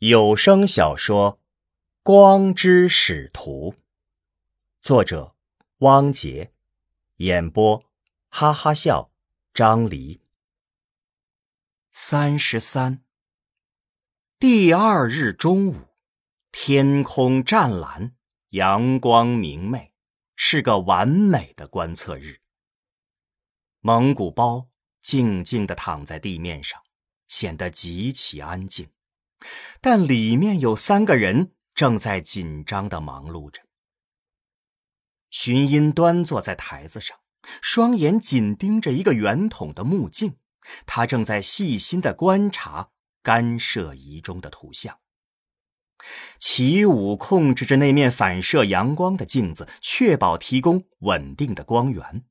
有声小说《光之使徒》，作者汪杰，演播哈哈笑张黎。三十三，第二日中午，天空湛蓝，阳光明媚，是个完美的观测日。蒙古包静静地躺在地面上，显得极其安静。但里面有三个人正在紧张的忙碌着。荀音端坐在台子上，双眼紧盯着一个圆筒的目镜，他正在细心的观察干涉仪中的图像。齐武控制着那面反射阳光的镜子，确保提供稳定的光源。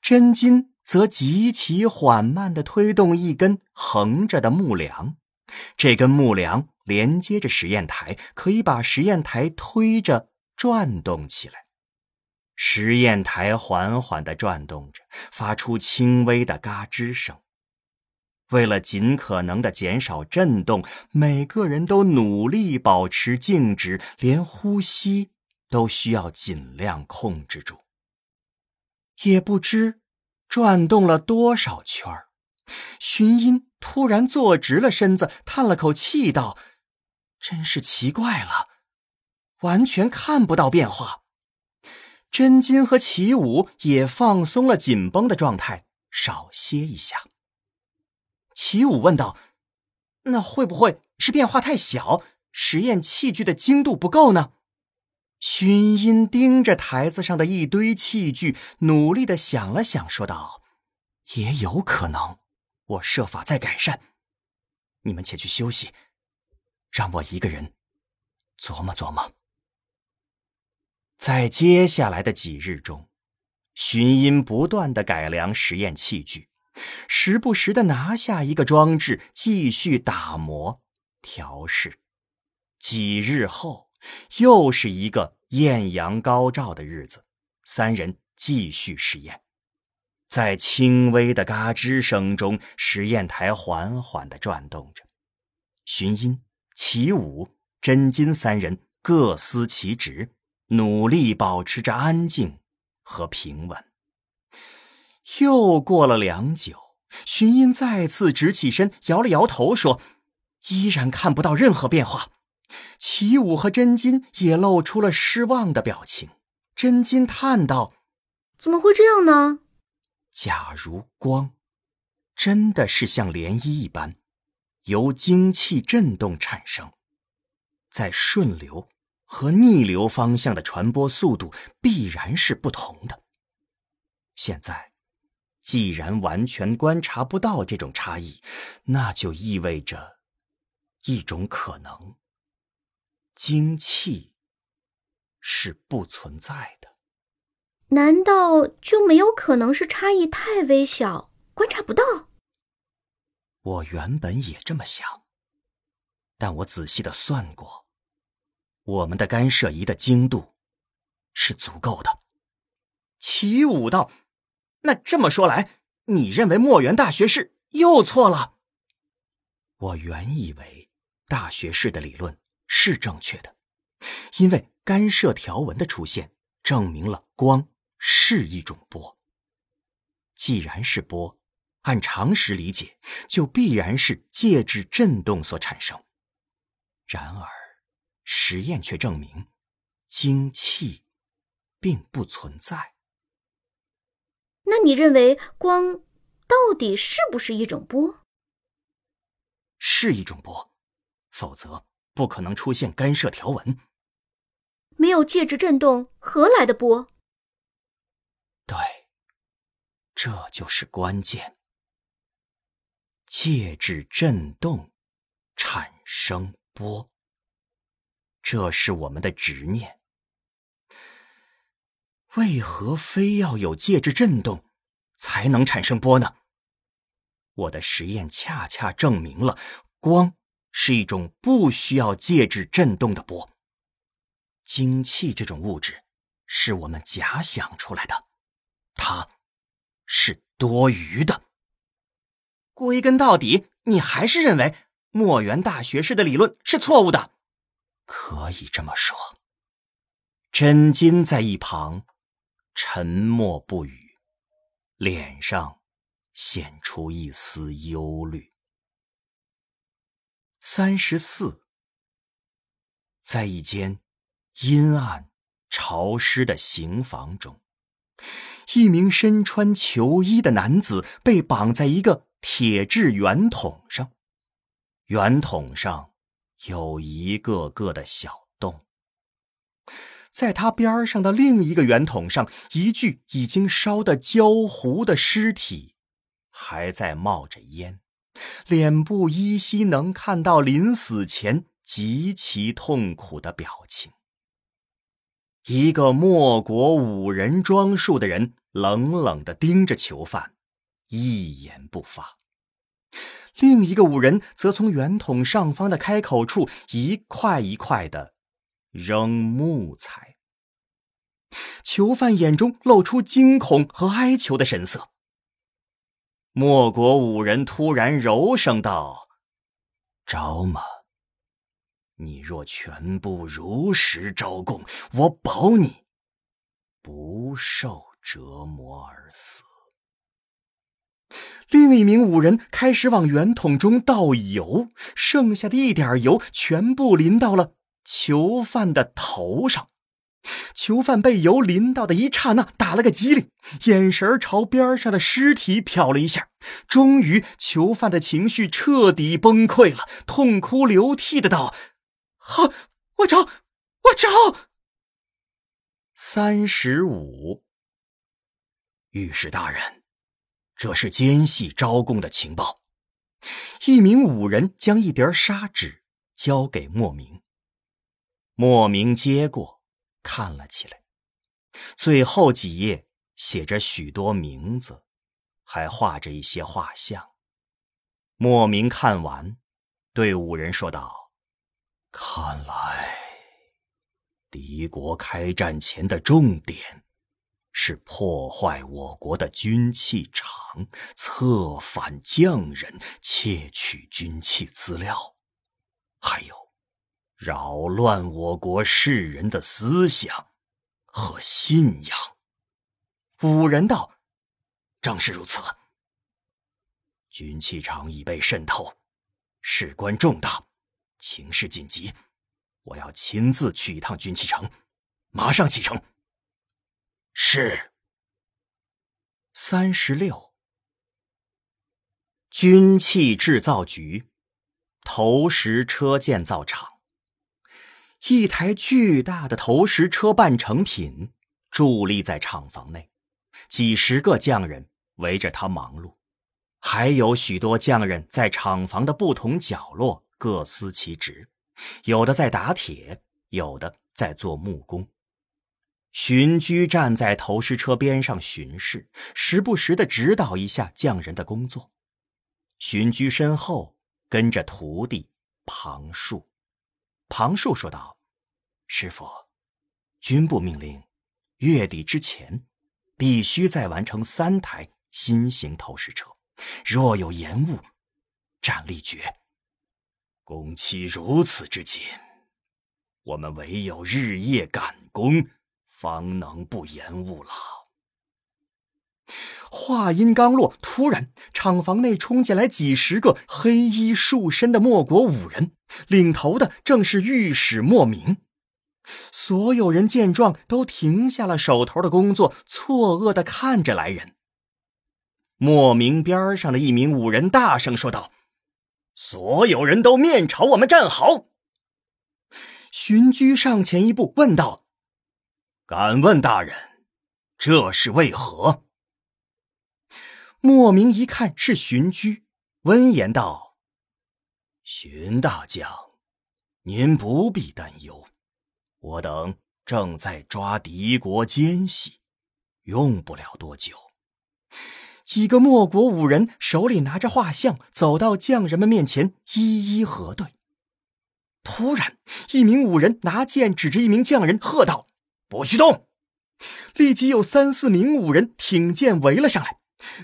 真金则极其缓慢地推动一根横着的木梁。这根木梁连接着实验台，可以把实验台推着转动起来。实验台缓缓地转动着，发出轻微的嘎吱声。为了尽可能的减少震动，每个人都努力保持静止，连呼吸都需要尽量控制住。也不知转动了多少圈儿。荀音突然坐直了身子，叹了口气道：“真是奇怪了，完全看不到变化。”真金和齐武也放松了紧绷的状态，少歇一下。齐武问道：“那会不会是变化太小，实验器具的精度不够呢？”荀音盯着台子上的一堆器具，努力的想了想，说道：“也有可能。”我设法再改善，你们且去休息，让我一个人琢磨琢磨。在接下来的几日中，荀音不断的改良实验器具，时不时的拿下一个装置继续打磨调试。几日后，又是一个艳阳高照的日子，三人继续实验。在轻微的嘎吱声中，实验台缓缓的转动着。荀音、齐武、真金三人各司其职，努力保持着安静和平稳。又过了良久，荀音再次直起身，摇了摇头，说：“依然看不到任何变化。”齐武和真金也露出了失望的表情。真金叹道：“怎么会这样呢？”假如光真的是像涟漪一般由精气振动产生，在顺流和逆流方向的传播速度必然是不同的。现在，既然完全观察不到这种差异，那就意味着一种可能：精气是不存在的。难道就没有可能是差异太微小，观察不到？我原本也这么想，但我仔细的算过，我们的干涉仪的精度是足够的。齐武道，那这么说来，你认为墨园大学士又错了？我原以为大学士的理论是正确的，因为干涉条纹的出现证明了光。是一种波。既然是波，按常识理解，就必然是介质振动所产生。然而，实验却证明，精气并不存在。那你认为光到底是不是一种波？是一种波，否则不可能出现干涉条纹。没有介质振动，何来的波？对，这就是关键。介质振动产生波，这是我们的执念。为何非要有介质振动才能产生波呢？我的实验恰恰证明了，光是一种不需要介质振动的波。精气这种物质是我们假想出来的。他，是多余的。归根到底，你还是认为墨元大学士的理论是错误的。可以这么说。真金在一旁沉默不语，脸上显出一丝忧虑。三十四，在一间阴暗潮湿的刑房中，一名身穿囚衣的男子被绑在一个铁质圆筒上，圆筒上有一个个的小洞。在他边上的另一个圆筒上，一具已经烧得焦糊的尸体还在冒着烟，脸部依稀能看到临死前极其痛苦的表情。一个莫国五人装束的人冷冷地盯着囚犯，一言不发。另一个五人则从圆筒上方的开口处一块一块的。扔木材。囚犯眼中露出惊恐和哀求的神色。莫国五人突然柔声道：“招吗？你若全部如实招供，我保你不受折磨而死。”另一名五人开始往圆筒中倒油，剩下的一点油全部淋到了。囚犯的头上，囚犯被油淋到的一刹那，打了个激灵，眼神朝边上的尸体瞟了一下。终于，囚犯的情绪彻底崩溃了，痛哭流涕的道：“好，我找，我找。”三十五，御史大人，这是奸细招供的情报。一名武人将一叠砂纸交给莫名。莫名接过，看了起来。最后几页写着许多名字，还画着一些画像。莫名看完，对五人说道：“看来，敌国开战前的重点是破坏我国的军器厂，策反匠人，窃取军器资料，还有。”扰乱我国世人的思想和信仰。五人道：“正是如此。军器厂已被渗透，事关重大，情势紧急，我要亲自去一趟军器城，马上启程。”是。三十六，军器制造局，投石车建造厂。一台巨大的投石车半成品伫立在厂房内，几十个匠人围着它忙碌，还有许多匠人在厂房的不同角落各司其职，有的在打铁，有的在做木工。荀居站在投石车边上巡视，时不时的指导一下匠人的工作。荀居身后跟着徒弟庞树。庞树说道：“师傅，军部命令，月底之前，必须再完成三台新型投石车。若有延误，战力绝。工期如此之紧，我们唯有日夜赶工，方能不延误了。”话音刚落，突然厂房内冲进来几十个黑衣束身的莫国武人，领头的正是御史莫名。所有人见状，都停下了手头的工作，错愕的看着来人。莫名边上的一名武人大声说道：“所有人都面朝我们站好。”荀居上前一步问道：“敢问大人，这是为何？”莫名一看是荀居，温言道：“荀大将，您不必担忧，我等正在抓敌国奸细，用不了多久。”几个莫国武人手里拿着画像，走到匠人们面前，一一核对。突然，一名武人拿剑指着一名匠人，喝道：“不许动！”立即有三四名武人挺剑围了上来。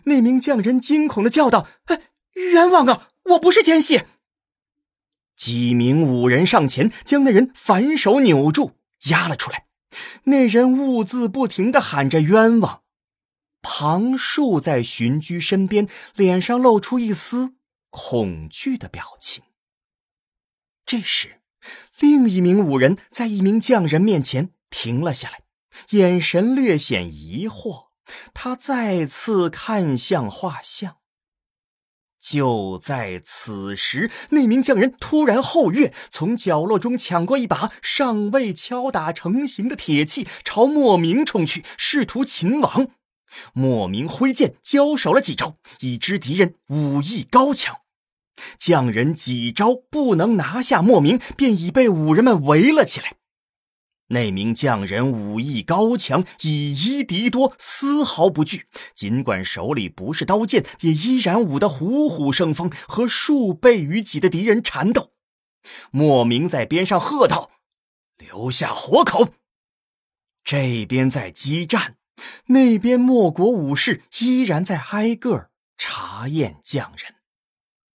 那名匠人惊恐的叫道：“哎，冤枉啊！我不是奸细。”几名武人上前，将那人反手扭住，押了出来。那人兀自不停的喊着冤枉。庞树在荀居身边，脸上露出一丝恐惧的表情。这时，另一名武人在一名匠人面前停了下来，眼神略显疑惑。他再次看向画像。就在此时，那名匠人突然后跃，从角落中抢过一把尚未敲打成型的铁器，朝莫名冲去，试图擒王。莫名挥剑交手了几招，已知敌人武艺高强。匠人几招不能拿下莫名，便已被武人们围了起来。那名匠人武艺高强，以一敌多，丝毫不惧。尽管手里不是刀剑，也依然舞得虎虎生风，和数倍于己的敌人缠斗。莫名在边上喝道：“留下活口！”这边在激战，那边莫国武士依然在挨个查验匠人。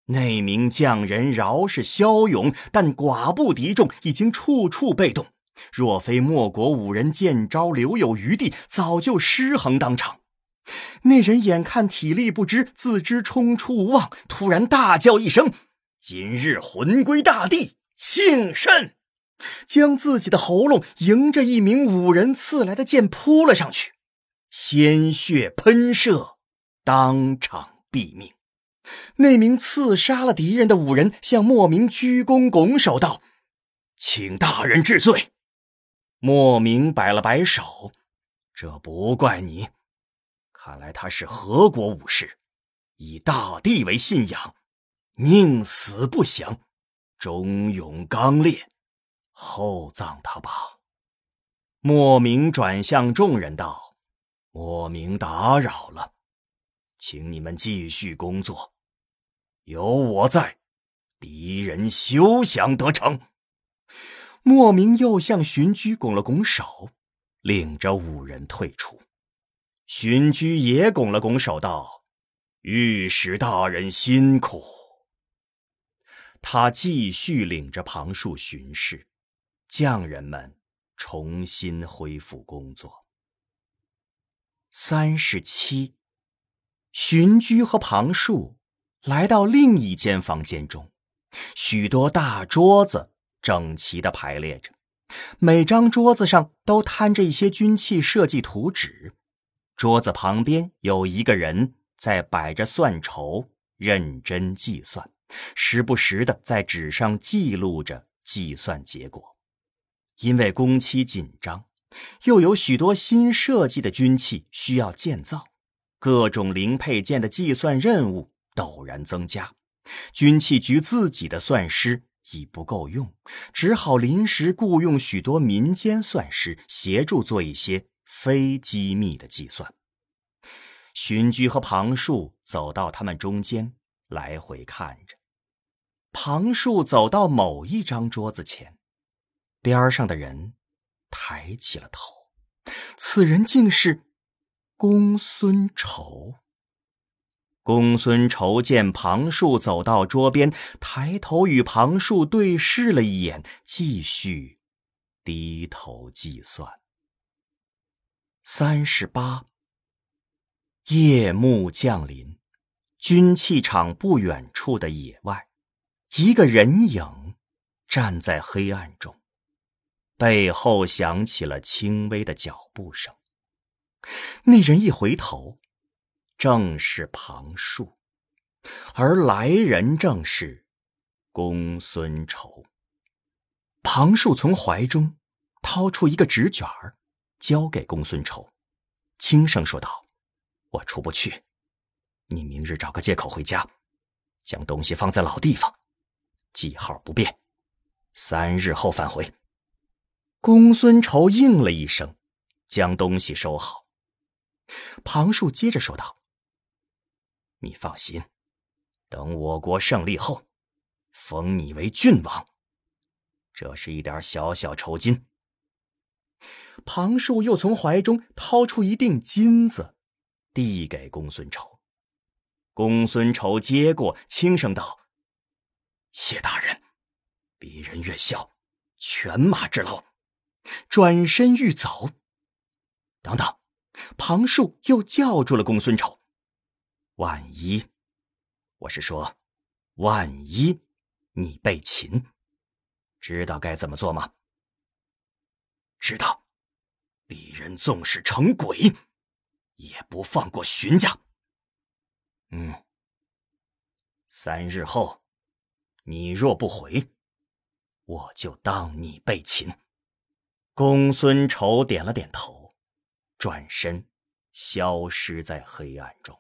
那名匠人饶是骁勇，但寡不敌众，已经处处被动。若非莫国五人见招留有余地，早就失衡当场。那人眼看体力不支，自知冲出无望，突然大叫一声：“今日魂归大地，幸甚！”将自己的喉咙迎着一名武人刺来的剑扑了上去，鲜血喷射，当场毙命。那名刺杀了敌人的武人向莫名鞠躬拱手道：“请大人治罪。”莫名摆了摆手，这不怪你。看来他是何国武士，以大地为信仰，宁死不降，忠勇刚烈，厚葬他吧。莫名转向众人道：“莫名打扰了，请你们继续工作，有我在，敌人休想得逞。”莫名又向荀居拱了拱手，领着五人退出。荀居也拱了拱手，道：“御史大人辛苦。”他继续领着旁树巡视，匠人们重新恢复工作。三十七，荀居和庞树来到另一间房间中，许多大桌子。整齐的排列着，每张桌子上都摊着一些军器设计图纸。桌子旁边有一个人在摆着算筹，认真计算，时不时的在纸上记录着计算结果。因为工期紧张，又有许多新设计的军器需要建造，各种零配件的计算任务陡然增加。军器局自己的算师。已不够用，只好临时雇佣许多民间算师协助做一些非机密的计算。荀居和庞树走到他们中间，来回看着。庞树走到某一张桌子前，边上的人抬起了头，此人竟是公孙仇。公孙仇见庞树走到桌边，抬头与庞树对视了一眼，继续低头计算。三十八。夜幕降临，军器厂不远处的野外，一个人影站在黑暗中，背后响起了轻微的脚步声。那人一回头。正是庞树，而来人正是公孙仇。庞树从怀中掏出一个纸卷儿，交给公孙仇，轻声说道：“我出不去，你明日找个借口回家，将东西放在老地方，记号不变，三日后返回。”公孙仇应了一声，将东西收好。庞树接着说道。你放心，等我国胜利后，封你为郡王。这是一点小小酬金。庞树又从怀中掏出一锭金子，递给公孙仇。公孙仇接过，轻声道：“谢大人。”鄙人越笑，犬马之劳。转身欲走，等等，庞树又叫住了公孙丑。万一，我是说，万一你被擒，知道该怎么做吗？知道，鄙人纵使成鬼，也不放过荀家。嗯，三日后，你若不回，我就当你被擒。公孙丑点了点头，转身消失在黑暗中。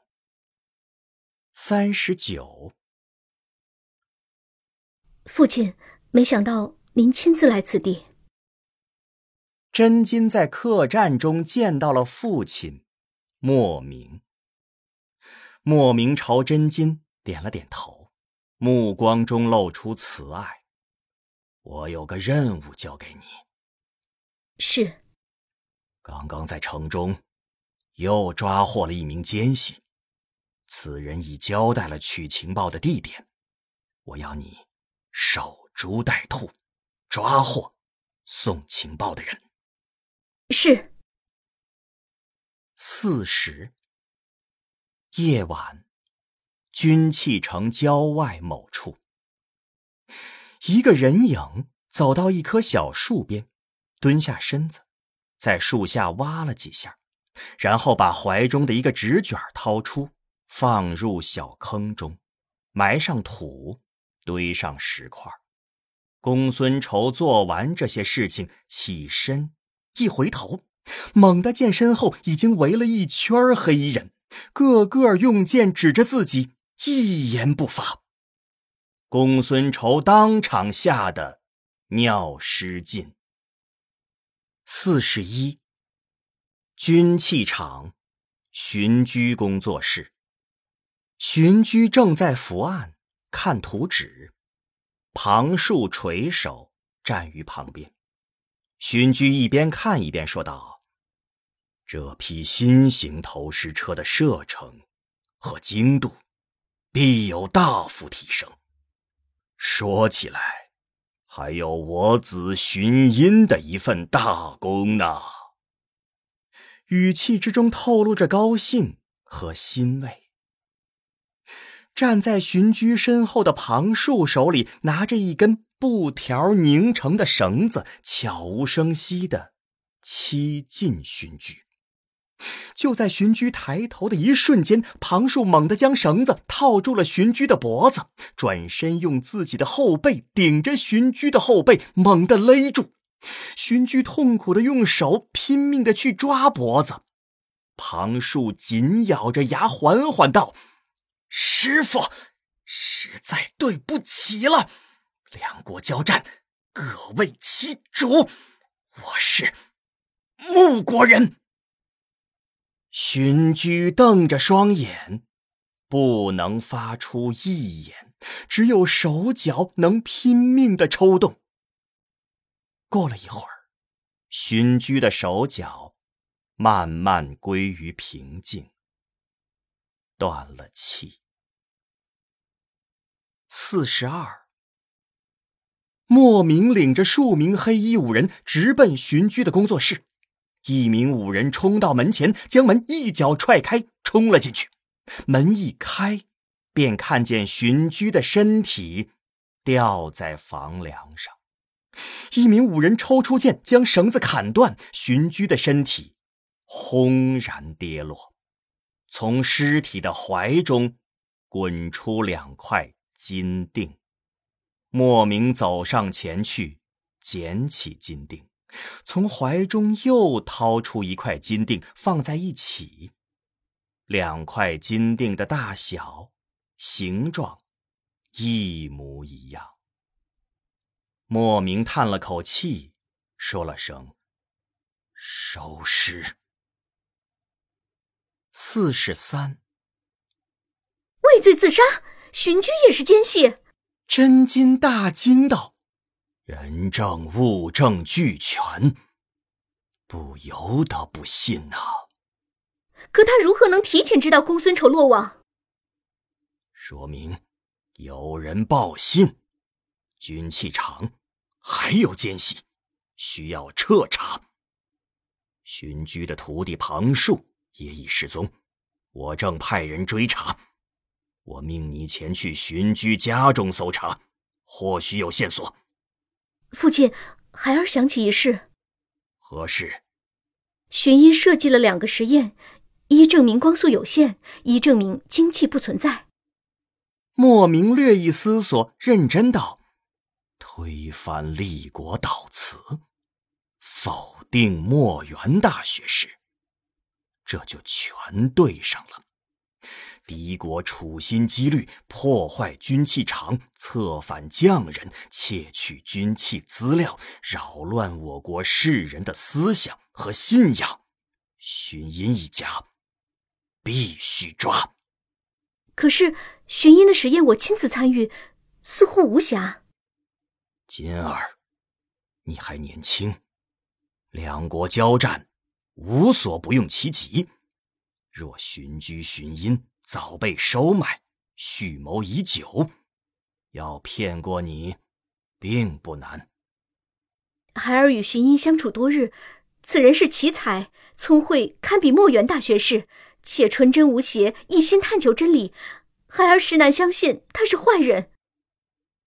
三十九，父亲，没想到您亲自来此地。真金在客栈中见到了父亲莫名。莫名朝真金点了点头，目光中露出慈爱。我有个任务交给你。是。刚刚在城中又抓获了一名奸细。此人已交代了取情报的地点，我要你守株待兔，抓获送情报的人。是。四时夜晚，军器城郊外某处，一个人影走到一棵小树边，蹲下身子，在树下挖了几下，然后把怀中的一个纸卷掏出。放入小坑中，埋上土，堆上石块。公孙仇做完这些事情，起身一回头，猛地见身后已经围了一圈黑衣人，个个用剑指着自己，一言不发。公孙仇当场吓得尿失禁。四十一，军器厂，巡居工作室。荀居正在伏案看图纸，庞树垂手站于旁边。荀居一边看一边说道：“这批新型投石车的射程和精度必有大幅提升。说起来，还有我子寻音的一份大功呢。”语气之中透露着高兴和欣慰。站在荀居身后的庞树手里拿着一根布条拧成的绳子，悄无声息的欺近荀居。就在荀居抬头的一瞬间，庞树猛地将绳子套住了荀居的脖子，转身用自己的后背顶着荀居的后背，猛地勒住。荀居痛苦的用手拼命的去抓脖子，庞树紧咬着牙，缓缓道。师傅，实在对不起了。两国交战，各为其主。我是穆国人。荀居瞪着双眼，不能发出一言，只有手脚能拼命的抽动。过了一会儿，荀居的手脚慢慢归于平静，断了气。四十二，莫名领着数名黑衣武人直奔荀居的工作室。一名武人冲到门前，将门一脚踹开，冲了进去。门一开，便看见荀居的身体吊在房梁上。一名武人抽出剑，将绳子砍断，荀居的身体轰然跌落，从尸体的怀中滚出两块。金锭，莫名走上前去，捡起金锭，从怀中又掏出一块金锭，放在一起。两块金锭的大小、形状一模一样。莫名叹了口气，说了声：“收尸。”四十三，畏罪自杀。荀居也是奸细，真金大惊道：“人证物证俱全，不由得不信呐。可他如何能提前知道公孙丑落网？说明有人报信，军器厂还有奸细，需要彻查。荀居的徒弟庞树也已失踪，我正派人追查。我命你前去荀居家中搜查，或许有线索。父亲，孩儿想起一事。何事？荀音设计了两个实验，一证明光速有限，一证明精气不存在。莫名略一思索，认真道：“推翻立国导词，否定墨元大学士，这就全对上了。敌国处心积虑破坏军器厂，策反匠人，窃取军器资料，扰乱我国士人的思想和信仰。寻音一家必须抓。”可是寻音的实验我亲自参与，似乎无暇。金儿，你还年轻，两国交战，无所不用其极。若寻居、寻音早被收买，蓄谋已久，要骗过你，并不难。孩儿与寻音相处多日，此人是奇才，聪慧堪比墨元大学士。且纯真无邪，一心探求真理，孩儿实难相信他是坏人。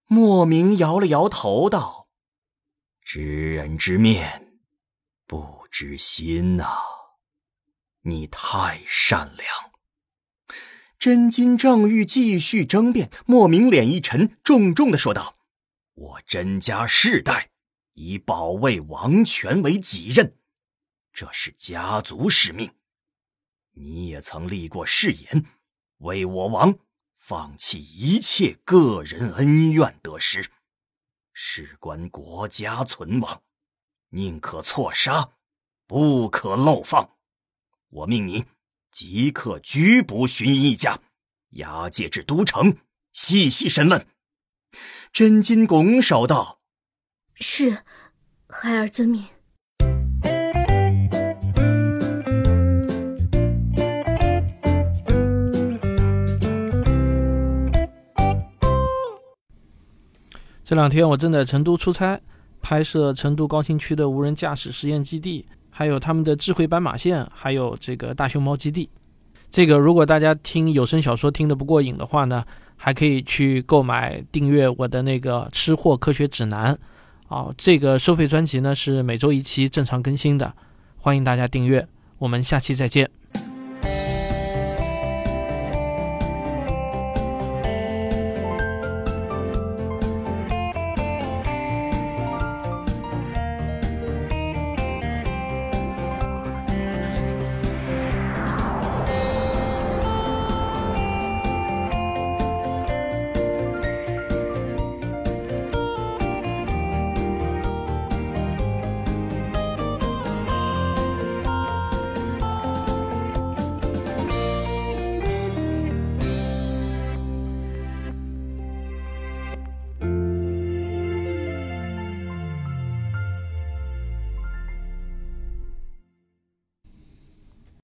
莫名摇了摇头道：“知人知面，不知心呐，你太善良。”真金正欲继续争辩，莫名脸一沉，重重的说道：“我甄家世代以保卫王权为己任，这是家族使命。”你也曾立过誓言，为我王放弃一切个人恩怨得失，事关国家存亡，宁可错杀，不可漏放。我命你即刻拘捕荀一家，押解至都城，细细审问。真金拱手道：“是，孩儿遵命。”这两天我正在成都出差，拍摄成都高新区的无人驾驶实验基地，还有他们的智慧斑马线，还有这个大熊猫基地。这个如果大家听有声小说听得不过瘾的话呢，还可以去购买订阅我的那个吃货科学指南。啊，这个收费专辑呢是每周一期正常更新的，欢迎大家订阅。我们下期再见。